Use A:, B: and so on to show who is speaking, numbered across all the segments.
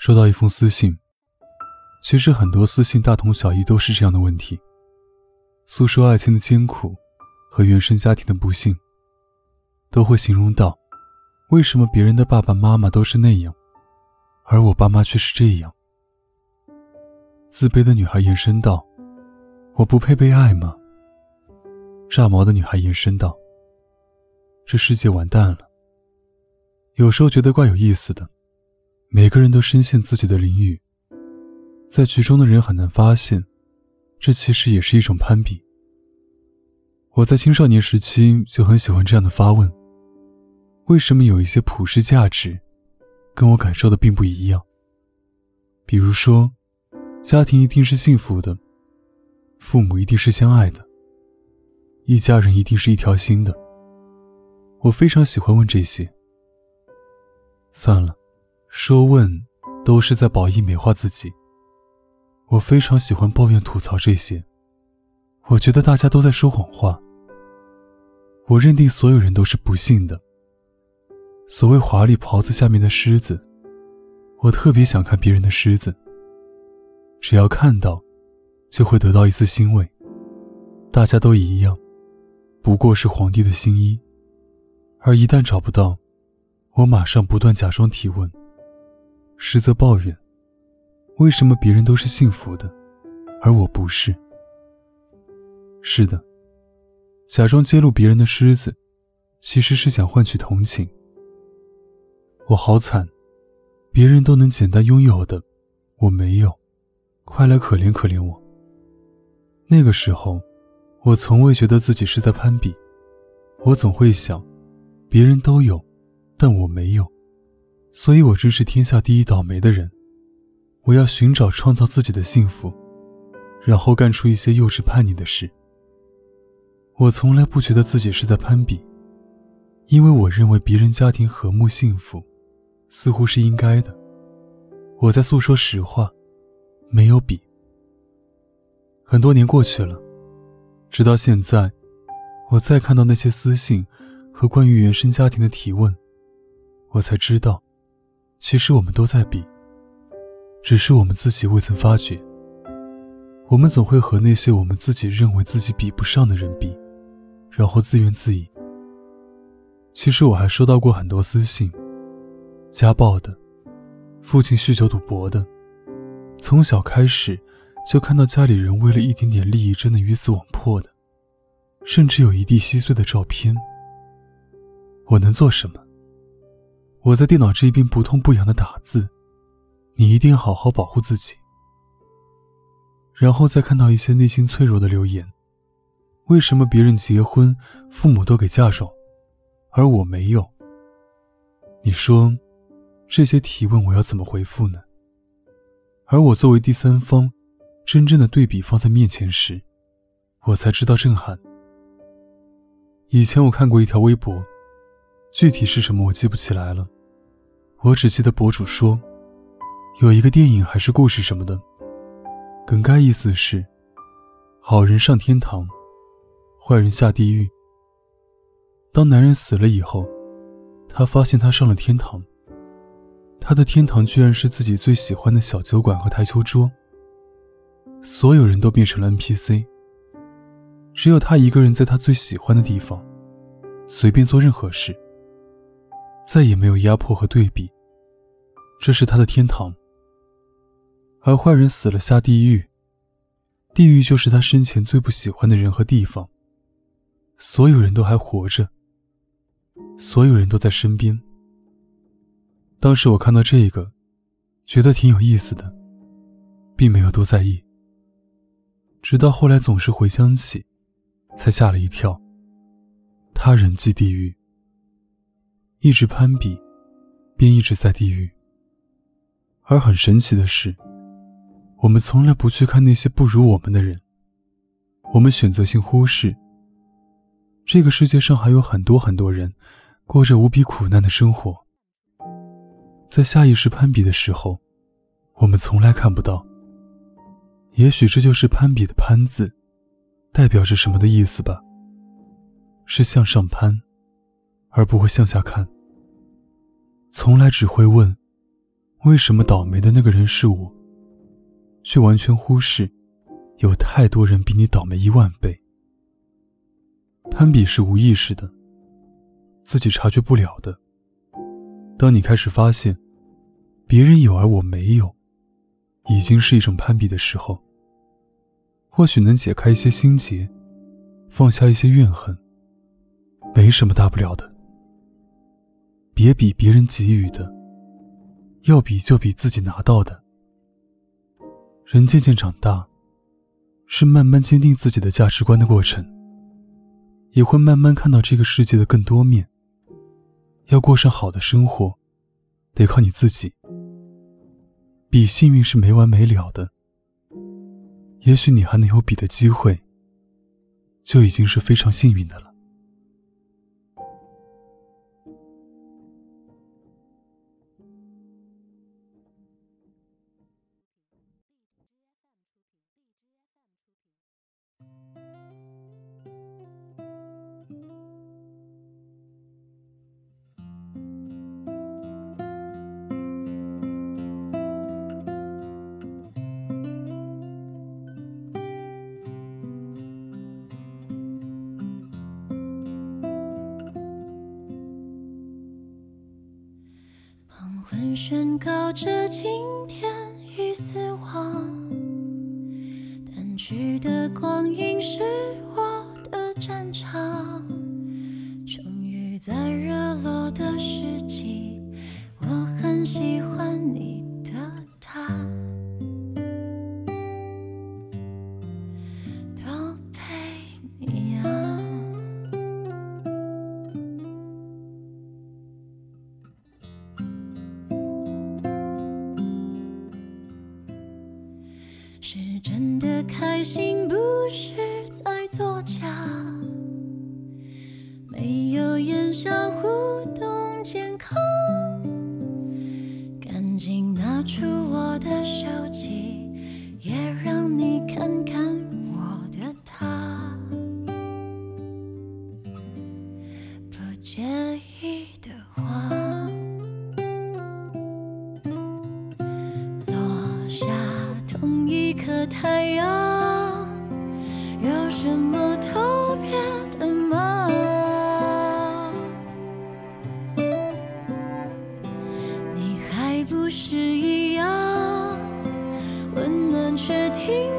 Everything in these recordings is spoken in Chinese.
A: 收到一封私信，其实很多私信大同小异，都是这样的问题：诉说爱情的艰苦和原生家庭的不幸，都会形容到为什么别人的爸爸妈妈都是那样，而我爸妈却是这样。自卑的女孩延伸道：“我不配被爱吗？”炸毛的女孩延伸道：“这世界完蛋了。”有时候觉得怪有意思的，每个人都深陷自己的领域，在局中的人很难发现，这其实也是一种攀比。我在青少年时期就很喜欢这样的发问：为什么有一些普世价值，跟我感受的并不一样？比如说。家庭一定是幸福的，父母一定是相爱的，一家人一定是一条心的。我非常喜欢问这些。算了，说问都是在褒义美化自己。我非常喜欢抱怨吐槽这些，我觉得大家都在说谎话。我认定所有人都是不幸的。所谓华丽袍子下面的狮子，我特别想看别人的狮子。只要看到，就会得到一丝欣慰。大家都一样，不过是皇帝的新衣。而一旦找不到，我马上不断假装提问，实则抱怨：为什么别人都是幸福的，而我不是？是的，假装揭露别人的狮子，其实是想换取同情。我好惨，别人都能简单拥有的，我没有。快来可怜可怜我。那个时候，我从未觉得自己是在攀比，我总会想，别人都有，但我没有，所以我真是天下第一倒霉的人。我要寻找创造自己的幸福，然后干出一些幼稚叛逆的事。我从来不觉得自己是在攀比，因为我认为别人家庭和睦幸福，似乎是应该的。我在诉说实话。没有比。很多年过去了，直到现在，我再看到那些私信和关于原生家庭的提问，我才知道，其实我们都在比，只是我们自己未曾发觉。我们总会和那些我们自己认为自己比不上的人比，然后自怨自艾。其实我还收到过很多私信，家暴的，父亲酗酒赌博的。从小开始，就看到家里人为了一点点利益争得鱼死网破的，甚至有一地稀碎的照片。我能做什么？我在电脑这边不痛不痒的打字，你一定好好保护自己。然后再看到一些内心脆弱的留言：为什么别人结婚，父母都给嫁妆，而我没有？你说，这些提问我要怎么回复呢？而我作为第三方，真正的对比放在面前时，我才知道震撼。以前我看过一条微博，具体是什么我记不起来了，我只记得博主说，有一个电影还是故事什么的，梗概意思是，好人上天堂，坏人下地狱。当男人死了以后，他发现他上了天堂。他的天堂居然是自己最喜欢的小酒馆和台球桌。所有人都变成了 NPC，只有他一个人在他最喜欢的地方，随便做任何事，再也没有压迫和对比。这是他的天堂。而坏人死了下地狱，地狱就是他生前最不喜欢的人和地方。所有人都还活着，所有人都在身边。当时我看到这个，觉得挺有意思的，并没有多在意。直到后来总是回想起，才吓了一跳。他人即地狱，一直攀比，便一直在地狱。而很神奇的是，我们从来不去看那些不如我们的人，我们选择性忽视。这个世界上还有很多很多人，过着无比苦难的生活。在下意识攀比的时候，我们从来看不到。也许这就是攀比的“攀”字，代表着什么的意思吧。是向上攀，而不会向下看。从来只会问，为什么倒霉的那个人是我，却完全忽视，有太多人比你倒霉一万倍。攀比是无意识的，自己察觉不了的。当你开始发现，别人有而我没有，已经是一种攀比的时候，或许能解开一些心结，放下一些怨恨。没什么大不了的，别比别人给予的，要比就比自己拿到的。人渐渐长大，是慢慢坚定自己的价值观的过程，也会慢慢看到这个世界的更多面。要过上好的生活，得靠你自己。比幸运是没完没了的，也许你还能有比的机会，就已经是非常幸运的了。
B: 宣告着今天已死亡，淡去的光阴是我的战场，终于在热落的世纪，我很喜欢太阳有什么特别的吗？你还不是一样，温暖却停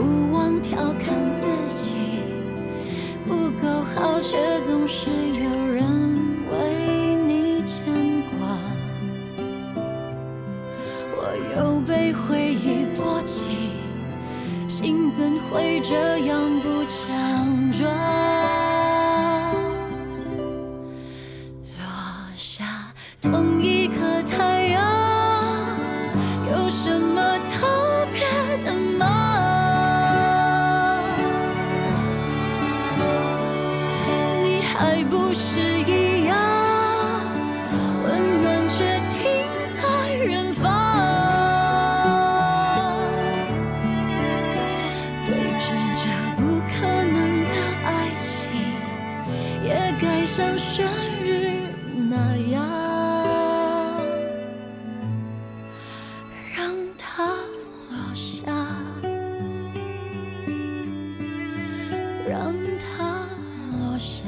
B: 不忘调侃自己。不够好却总是有人为你牵挂，我又被回忆波及，心怎会这样不强壮？落下同一让它落下。